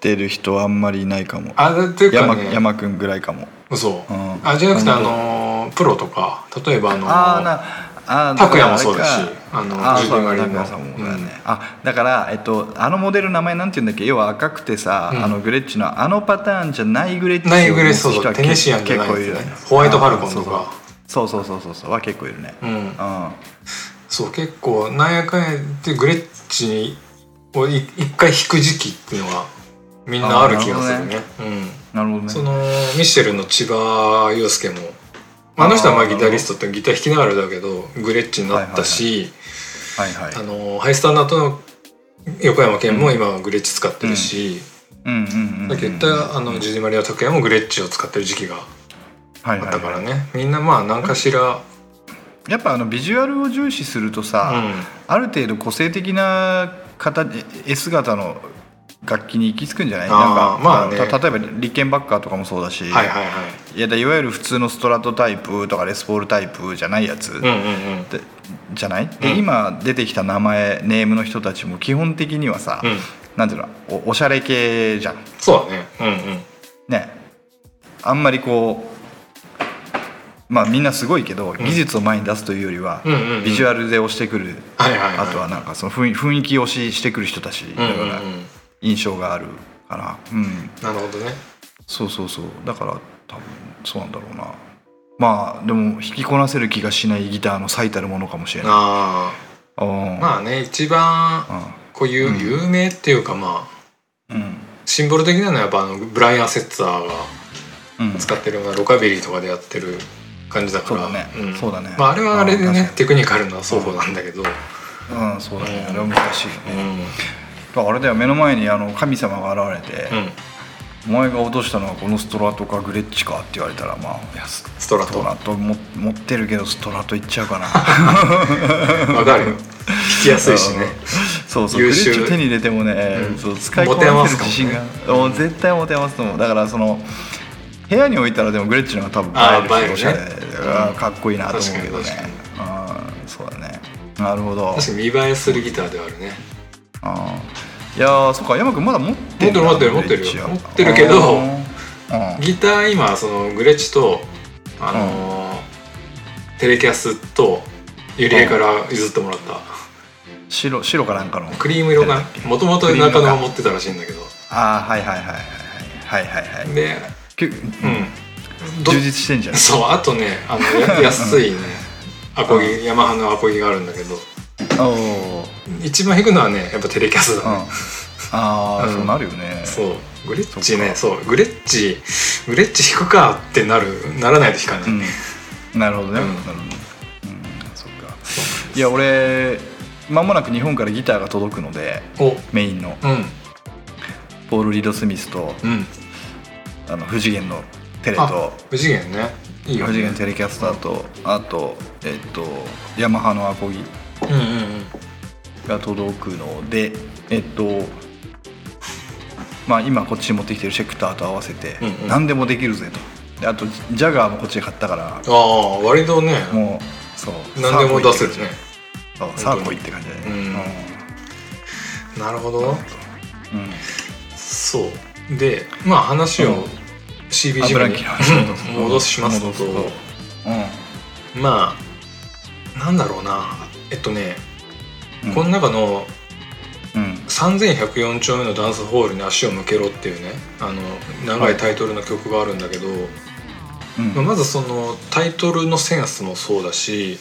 てる人はあんまりいないかも。
あっていうか
山
ね
山くんぐらいかも、
嘘。
うん、
あじゃなくてあのープロとか例えばあのー
あ
拓哉もそうだし
あ
の
あーそうだ拓哉さんもだね、あだから、えっと、あのモデル名前なんて言うんだっけ？要は赤くてさ、
うん。
あのグレッチのあのパターンじゃないグレッチ
ないグレッチそうそうテネシアンじゃないね。ホワイトファルコンとか。
あそうそうそうそうそうは結構いるね。
うん。
うん。
そう結構なんやかんやってグレッチにをい一回弾く時期っていうのがみんなある気がするね。うん、そ
なるほどね。
のミッシェルの千葉雄介もあの人はまあギタリストってギター弾きながらだけどグレッチになったし、ハイスタンダードの横山健も今はグレッチ使ってるし、さっき言ったあのジュディマリア拓也もグレッチを使ってる時期が
はいはい
あったからね、みんなまあ何かしら、
やっぱあのビジュアルを重視するとさ、ある程度個性的な形 S 型の楽器に行き着くんじゃない？なんか、
まあね。
た例えばリッケンバッカーとかもそうだし、
うん、はいはいはい。
いやだいわゆる普通のストラトタイプとかレスポールタイプじゃないやつ、
うんうんうん。
でじゃない、で
うん。
今出てきた名前ネームの人たちも基本的にはさ、
うん。
なんていうの？おおしゃれ系じゃん。
そうだね。うんうん。
ね。あんまりこうまあみんなすごいけど、技術を前に出すというよりは、
うんうんうん。
ビジュアルで押してくる、
はいはいはい。
あとはなんかその雰囲雰囲気押ししてくる人たちだ
うんうんうん
から印象があるかな。うん。
なるほどね。
そうそうそう。だから多分そうなんだろうな。まあでも弾きこなせる気がしないギターの最たるものかもしれない。
あ
うん。
あまあね一番こういう有名っていうかまあ
うん。
シンボル的なのはやっぱあのブライアン・セッツァーが
うん。
使ってるようなロカビリーとかでやってる感じだから。
そうだね。
ん。
そうだね。
まあ、あれはあれでねテクニカルな奏法なんだけど、
うん。そうだね。
うん。
あれは難しいよ
うん。
ねだからあれだよ目の前にあの神様が現れて
うん「
お前が落としたのはこのストラトかグレッチか?」って言われたらまあス
ストラト
持ってるけどストラトいっちゃうかな。
わかるよ。弾きやすいしね。
そうそう。グ
優秀。
レッチを手に入れてもね、
うん。
そう使いこなせる自信が、もう絶対持て余すと思う。だからその部屋に置いたらでもグレッチの方が多分映えるし、おしゃれ、かっこいいなと思うけどね。うんそうだね。なるほど。
確かに見栄えするギターではあるね。
ああいやそっか山君まだ持ってる
持ってる持ってる
持ってる
持ってるけどギター今そのグレッチとあのテレキャスとゆりえから譲ってもらった。
白白かなんかの。
クリーム色がもともと中野が持ってたらしいんだけど。
ああはいはいはいはいはいはいはい。
でうん。ど
充実してんじゃん。
そうあとねあのや 安いね。アコギヤマハのアコギがあるんだけど。一番弾くのはねやっぱテレキャスだ
うん。
ね
ああ、
うん。
そうなるよね。
そう。グレッチねそう。グレッチグレッチ弾くかってなるならないと弾かない、
うん。なるほどね、
うん。
なるほど、うん、そっか。いや俺間もなく日本からギターが届くので
お。
メインの。
うん。
ポール・リード・スミスと
うん
あの不次元のテレ
あ
と
不次元ね。いいよ
不
ね
次元テレキャスターとあとえっとヤマハのアコギが届くのでえっとまあ今こっちに持ってきてるシェクターと合わせて何でもできるぜと。であとジャガーもこっちで買ったから
ああ割とね。
もうそう
何でも出せるね。
そうサーコイって感じだね。
うん。なるほど。
う。ん
そうでまあ話を
うん。
CB
あブラ
ジムに戻しますと。
うん。
まあなんだろうな。えっとね、
うん。
この中の
うん。
3104丁目のダンスホールに足を向けろっていうねあの長いタイトルの曲があるんだけど、
うん。
まあまずそのタイトルのセンスもそうだし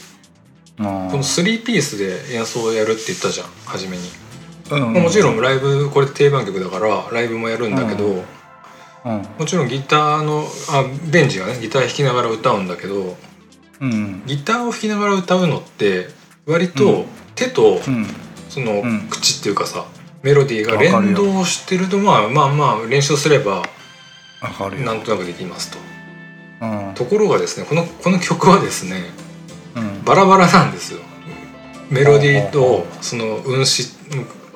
この3ピースで演奏をやるって言ったじゃん初めに、
うん
まあもちろんライブこれ定番曲だからライブもやるんだけど、
うん。
もちろんギターのあベンジがねギター弾きながら歌うんだけど
うん
ギターを弾きながら歌うのって割
う
と
ん。
手と
うん。
その
うん。
口っていうかさメロディーが連動してるとまあまあまあ練習すればなんとなくできますと。
うん。
ところがですねこのこの曲はですね
うん。
バラバラなんですよ。メロディーと
ほ
その運指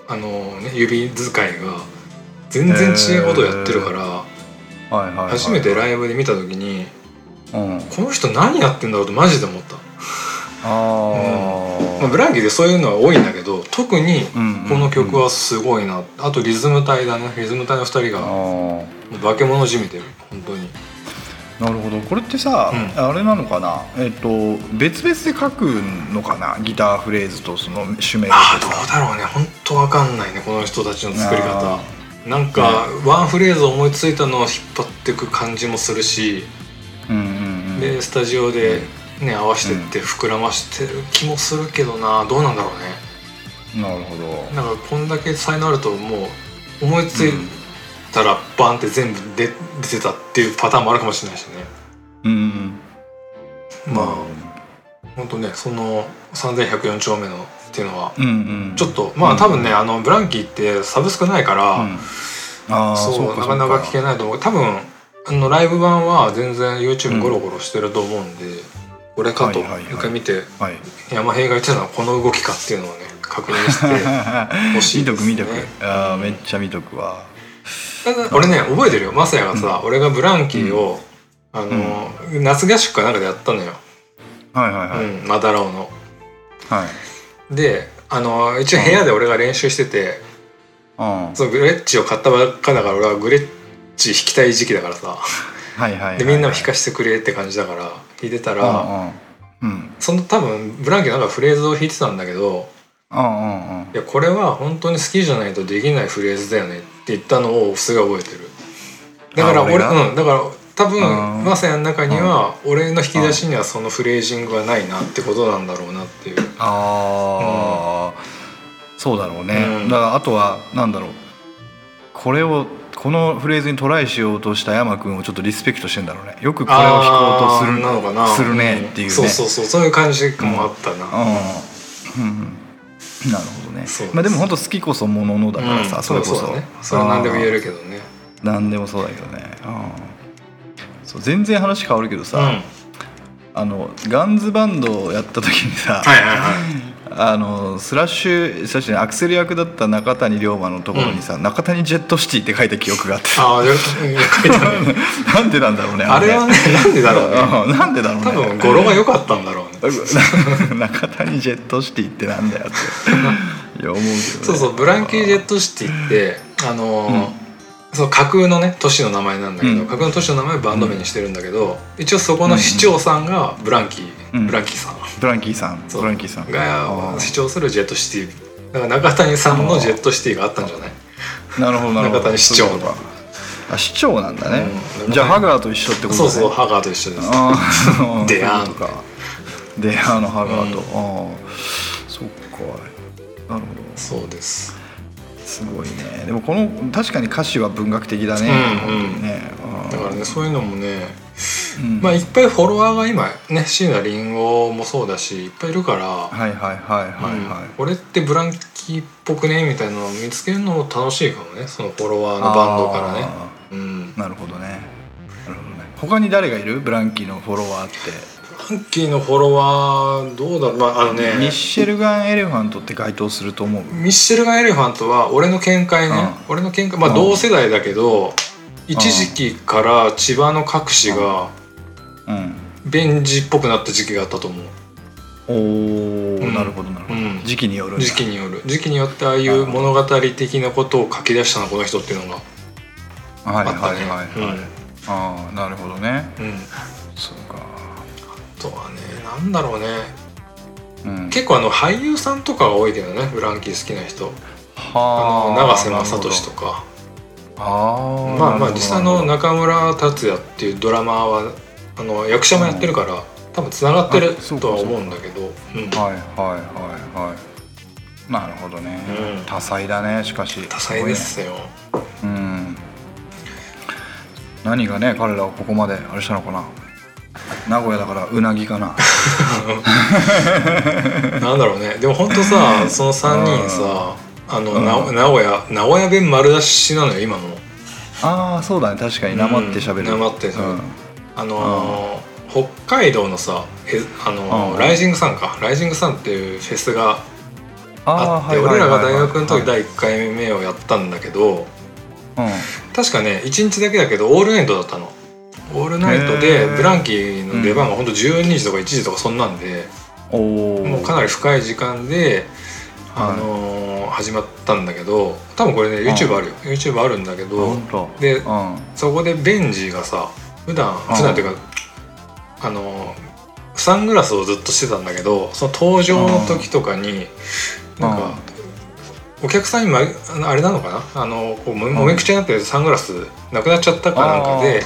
あの、ね、指使いが全然違うことをやってるから、
はいはいはい
初めてライブで見た時に
うん。
この人何やってんだろうとマジで思った。
あ
まあ、ブランキーでそういうのは多いんだけど特に
あ
この曲はすごいな、あとリズム隊だね。リズム隊の2人が化け物じみてる。本当に。
あなるほど。これってさ、
うん。
あれなのかな？えっ、と別々で書くのかな？ギターフレーズとその主メロ
ああどうだろうね。本当わかんないねこの人たちの作り方。
あ
なんか、ワンフレーズ思いついたのを引っ張っていく感じもするし、
うんうんうん。
でスタジオでね合わせてって膨らましてる気もするけどな。どうなんだろうね。
なるほど。
なんかこんだけ才能あるともう思いついたらバンって全部出出てたっていうパターンもあるかもしれないしね。
うんうん
まあ本当ねその3104丁目のっていうのは
うんうん。
ちょっとまあ多分ねあのブランキーってサブスクないから、
うん。ああ
そうなかなか聞け
ない
と思う。多分あのライブ版は全然 YouTube ゴロゴロしてると思うんで、これかと一回見て
はい。
山平が言ってたのはこの動きかっていうのをね確認してほしい
見
ですね。
とく見とく。ああめっちゃ見とくわ。
ただ俺ね覚えてるよ。マサヤがさ、俺がブランキーを、あの、夏合宿かなんかでやったのよ、
はいはいはい、
うん、マダラオの。
はい。
であの一応部屋で俺が練習してて、
うん。
そのグレッチを買ったばっかだから俺はグレッチ弾きたい時期だからさ。
はいはいはい
でみんなも弾かせてくれって感じだから弾いてたら、
うんうん。
その多分ブランキーなんかフレーズを弾いてたんだけど
うんうんうん。
いやこれは本当に好きじゃないとできないフレーズだよねって言ったのをすごい覚えてる。だから俺うんだから多
うん。
分マサヤの中には俺の引き出しにはそのフレージングはないなってことなんだろうなっていう。
ああ、そうだろうね、
うん。
だからあとはなんだろう。これをこのフレーズにトライしようとした山君をちょっとリスペクトしてんだろうね。よくこれを弾こうとする
なのかな。
するねっていうね、
ん。そうそうそう。そういう感じもあったな、
うん。うん。うんなるほどね。まあでも本当好きこそもののだからさ、
うん。
それこそ。
そね。それは何でも言えるけどね。
何でもそうだけどね、うん、そう全然話変わるけどさ、
うん。はい
あのガンズバンドをやった時にさ、
はいはい
あのスラッシュスラッシュねアクセル役だった中谷龍馬のところにさ、中谷ジェットシティって書いた記憶があって
ああ、で書いてあるね。
なんでなんだろうね。
あれはね、なんでだろうね。
うんなんでだろうね。
多分語呂が良かったんだろうね。
中谷ジェットシティってなんだよって。いや思うけど、ね、
そうそう、ブランキー・ジェットシティって、あのーその架空のね都市の名前なんだけど、
うん。
架空の都市の名前をバンド名にしてるんだけど、一応そこの市長さんがブランキー、
うん。
ブランキーさん。
ブランキーさん。ブランキーさん。
が
あ
主張するジェットシティ。だから中谷さんのジェットシティがあったんじゃない？
ーなるほどなるほど。
中谷市長の
そういうことか。あ市長なんだね、
うん。
じゃあハガーと一緒ってことね。
そうそうハガーと一緒です。デアー
とかデアーのハガーと、
うん。
ああそっか。なるほど。
そうです。
すごいね。でもこの確かに歌詞は文学的だね、
うんうん。
ね。
だからねそういうのもね
うん。
まあいっぱいフォロワーが今ね椎名林檎もそうだしいっぱいいるから、
はいはいはいはいはい、
うん。これってブランキーっぽくねみたいなのを見つけるのも楽しいかもねそのフォロワーのバンドからね。
あ
うん。
ーなるほどね。なるほどね。他に誰がいる？ブランキーのフォロワーって
ンキーのフォロワーどうだまああのね。
ミッシェルガン・エレファントって該当すると思う？
ミッシェルガン・エレファントは俺の見解ね、
う
俺の見解。まあ
うん。
同世代だけど、一時期から千葉の各市が
うん。
ベンジっぽくなった時期があったと思う。
おお、
うん。
なるほどなるほど、
うん。
時期による
時期による。時期によってああいう物語的なことを書き出したのこの人っていうのが。
はいはい
あったね。
はいはい、ああなるほどね。
うん、うん、
そうか。
あとはねなんだろうね。
うん。
結構あの俳優さんとかが多いけどねブランキー好きな人。あ
は
の永瀬正敏とか。
ああ
まあまあ実際の
な
中村達也っていうドラマーはあの役者もやってるから多分つながってるとは思うんだけど。うん。
はいはいはいはい。なるほどね、
うん。
多彩だねしかし。
多彩ですよ。
ね。うん。何がね彼らをここまであれしたのかな名古屋だからうなぎかな。
なんだろうね。でも本当さその3人さあのな
うん。
名古屋名古屋弁丸出しなのよ今の。
ああそうだね。確かに。なまって喋る、
うんなまって喋る。
うん。
あのー北海道のさえあのー
うん。
ライジングサンか。ライジングサンっていうフェスがあって俺らが大学の時第1回目をやったんだけど確かね1日だけだけどオールナイトだったのオールナイト
へ
で
ー。
ブランキーの出番がほんと12時とか1時とかそんなんでもうかなり深い時間であのー始まったんだけど多分これね YouTube あるよ。YouTube あるんだけど
本当。
で
うん。
そこでベンジがさ普段
うん。
普段っていうかあのサングラスをずっとしてたんだけどその登場の時とかになんかお客さんにまあれなのかな？あのこうももめくちゃになってサングラスなくなっちゃったかなんかで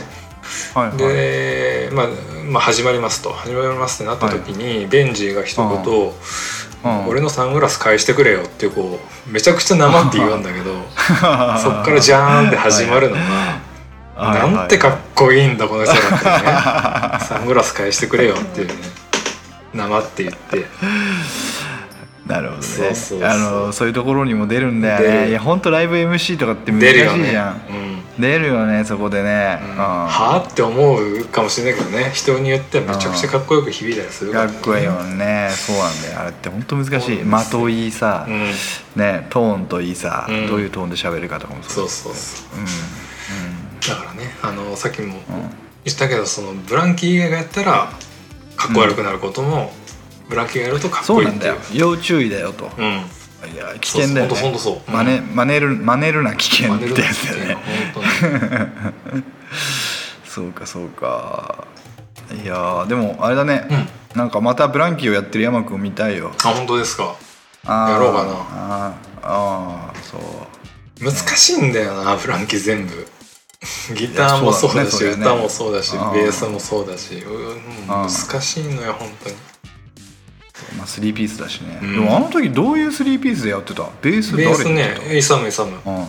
はいはい。
で、まあ、まあ始まりますと。始まりますってなった時にベンジが一言
うん。
俺のサングラス返してくれよってこうめちゃくちゃ生って言うんだけど そっからジャーンって始まるのが
はい。はい。
なんてかっこいいんだこの人だってね。サングラス返してくれよっていうね生って言って
なるほどね。
そうそうそう。
あのそういうところにも出るんだよね。いや本当ライブ MC とかって難しい
出るよね。
じゃん
うん。
出るよねそこでね、
うん。
うん。
はあって思うかもしれないけどね。人によってはめちゃくちゃかっこよく響いたりするかね。
からっこいいもんね。そうなんだよ。あれって本当難しい。
そうなんですよ。
的いいさ、
うん。
ねトーンといいさ、
うん。
どういうトーンで喋るかとかも
そう
う
そうそう。
うん。
だからねあのさっきも
うんうん。
言ったけどそのブランキーがやったらかっこ悪くなることも、ブラやるとかっ
そうなんだ
こいいっていう
よ。要注意だよと、
うん。
いや危険だよね。
そうそうそう。
真似真似る真似るな危険ってやつだよね。そうかそうか。いやーでもあれだね、
うん。
なんかまたブランキーをやってる山君見たいよ。
あ本当ですか。やろうかな。
あーあーそう。
難しいんだよなブランキー全部。ギターもそうだし
ね
歌もそうだしベースもそうだし。うん
あ
難
ー
しいのよ本当に
まあ、3ピースだしね、
うん。
でもあの時どういう3ピースでやってた？ベース誰
ベースねイサムイサム。
うん。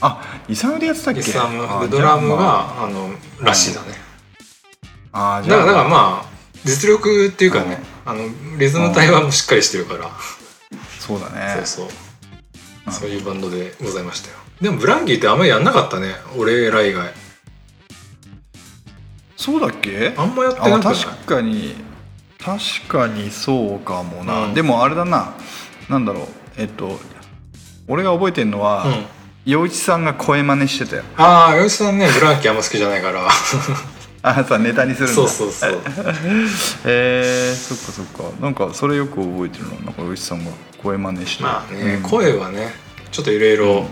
あイサムでやってたっけ？
イサム。ドラム
じゃあま
があ。のらしいだね。
ああーじゃあ。
だからだからまあ実力っていうかねあのリズム体はもうしっかりしてるから。
そうだね。
そうそう。
うん。
そういうバンドでございましたよ。でもブランキーってあんまりやんなかったね俺ら以外。
そうだっけ？
あんまやって
あ
なくない？
確かに確かにそうかもな、
うん。
でもあれだな。なんだろう。えっと俺が覚えてるのは、
うん。
陽一さんが声真似してたよ。
ああ吉さんねブランキーあんま好きじゃないから。
あさネタにするんだ。
そうそうそう。
へえそっかそっか。なんかそれよく覚えてるの？なんか陽一さんが声真似して。
まあね、
うん。
声はねちょっといろいろ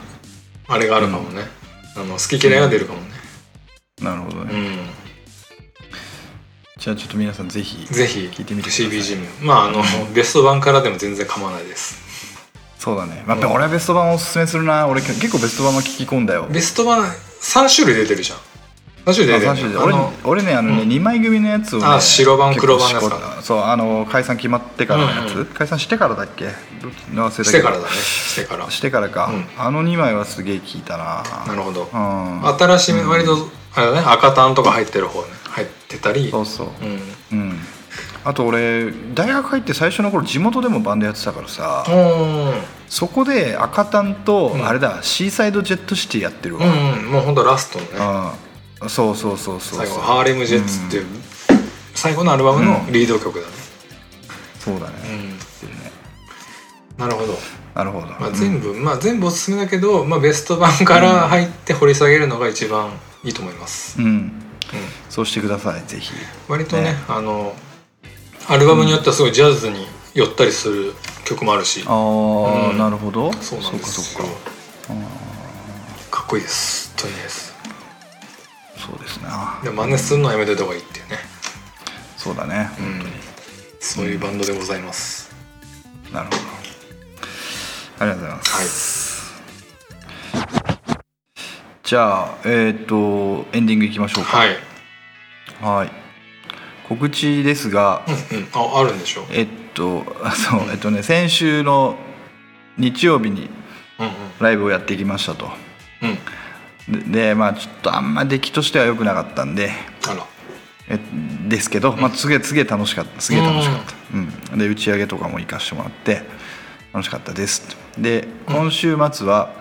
あれがあるかもね、あの好き嫌いが出るかもね。
なるほどね、
うん、
じゃあちょっと皆さんぜひ
ぜひ
聞いてみてください。
CB ジム。まああのベスト版からでも全然構わないです。
そうだね、まあ
うん。
俺はベスト版おすすめするな。俺結構ベスト版も聞き込んだよ。
ベスト版3種類出てるじゃん。3種類出て
あ
る
俺俺ねあのね、
うん。
2枚組のやつを、ね、
あ白版黒版のやつか。
そうあの解散決まってからのやつ、
うんうん。
解散してからだっけ？忘れた
してからだね。してから。
してからか、
うん。
あの2枚はすげえ聞いたな。
なるほど。
うん。
新しめ割とあれだね。赤タンとか入ってる方ね。入ってたり。
そうそう。
うん。
うん。あと俺大学入って最初の頃地元でもバンドやってたからさ、
うん。
そこで赤タンと、
うん。
あれだシーサイドジェットシティやってるわ、
うんうん。もうほんとラストのね。
うん。そうそうそうそう
最後ハーレムジェッツっていう最後のアルバムのリード曲だね。
そうだね、
うん。
ね。
なるほど。
なるほど、
まあ、全部、まあ全部おすすめだけど、まあ、ベスト版から入って掘り下げるのが一番いいと思います、
うん、そうしてくださいぜひ。
割とね
ね。
あのアルバムによってはすごいジャズに寄ったりする曲もあるし。
ああ、
うん。
なるほど。
そうなんですよ。
か
っこいいです。とりあえず。
そうですな
で真似するのはやめといた方がいいっていうね、
そうだね
うん
本当に、
そういうバンドでございます、
なるほど。ありがとうございます、じゃあえっ、とエンディングいきましょうか。
はい、
はい。告知ですが
うんうん、ああるんでしょう。
えっとあ そうえっとね先週の日曜日にライブをやってきましたと。
うん。
ででまあちょっとあんま出来としては良くなかったんで
あら。
えですけど、まあ、すげえすげえ楽しかった。すげえ楽しかった、うんで打ち上げとかも行かしてもらって楽しかったです。で今週末は、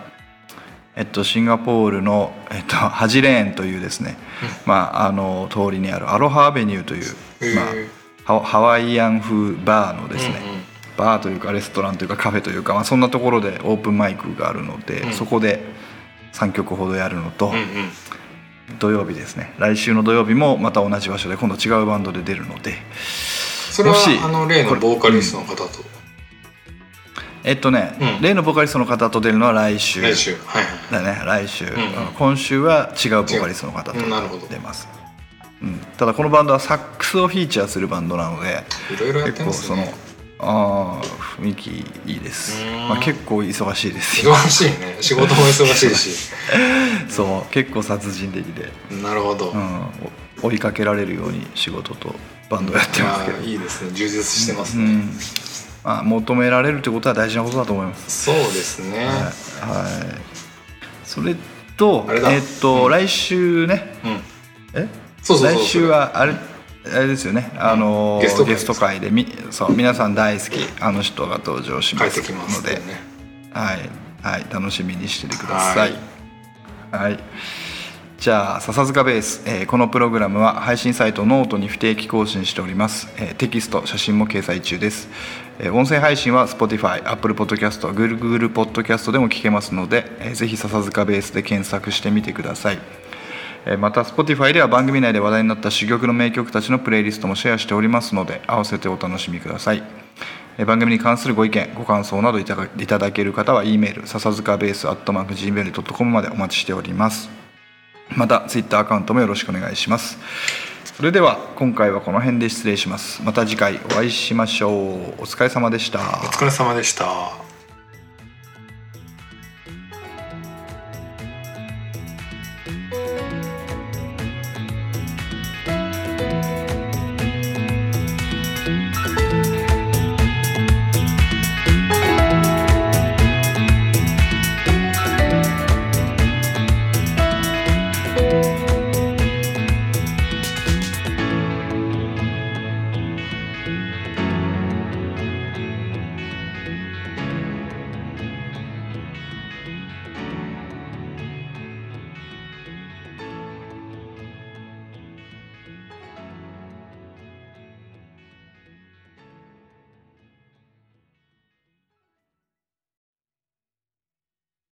えっと、シンガポールの、えっと、ハジレーンというですね、まあ、あの通りにあるアロハアベニューという、
へ
ま
ー
あ、ハハワイアン風バーのですね、バーというかレストランというかカフェというか、まあ、そんなところでオープンマイクがあるので、
うん。
そこで3曲ほどやるのと、土曜日ですね。来週の土曜日もまた同じ場所で今度違うバンドで出るので
それは
もし
あの例のボーカリストの方と、
えっとね、
うん。
例のボーカリストの方と出るのは来週
来週。はいはい。
だね来週、
んうん。
今週は違うボーカリストの方と出ます、う。ん、ただこのバンドはサックスをフィーチャーするバンドなので
いろいろやって
結構その
ますね
あー雰囲気いいです。
う、ん。
まあ、結構忙しいですよ。
忙しいね。仕事も忙しいし。
そう。結構殺人的で、
なるほど、
うん、お追いかけられるように仕事とバンドをやってますけど。
いやいいですね。充実してますね、
うん。まあ、求められるってことは大事なことだと思います。
そうですね、
はい、はい、それとえっと、
うん。
来週ね。
うん。
え？
そうそうそう。
来週はあれあれですよね。あの、
ゲスト会。
ゲスト会でみそう皆さん大好きあの人が登場しますので、
ね。
はい、はい、楽しみにしててください。はい。じゃあ笹塚ベース、えーこのプログラムは配信サイトノートに不定期更新しております、えーテキスト写真も掲載中です、えー音声配信は Spotify、Apple Podcast、Google Podcast でも聞けますので、えーぜひ笹塚ベースで検索してみてください。また Spotify では番組内で話題になった珠玉の名曲たちのプレイリストもシェアしておりますので合わせてお楽しみください。番組に関するご意見ご感想などいただける方は E メール笹塚ベース Gmail.com までお待ちしております。またツイッターアカウントもよろしくお願いします。それでは今回はこの辺で失礼します。また次回お会いしましょう。お疲れ様でした。
お疲れ様でした。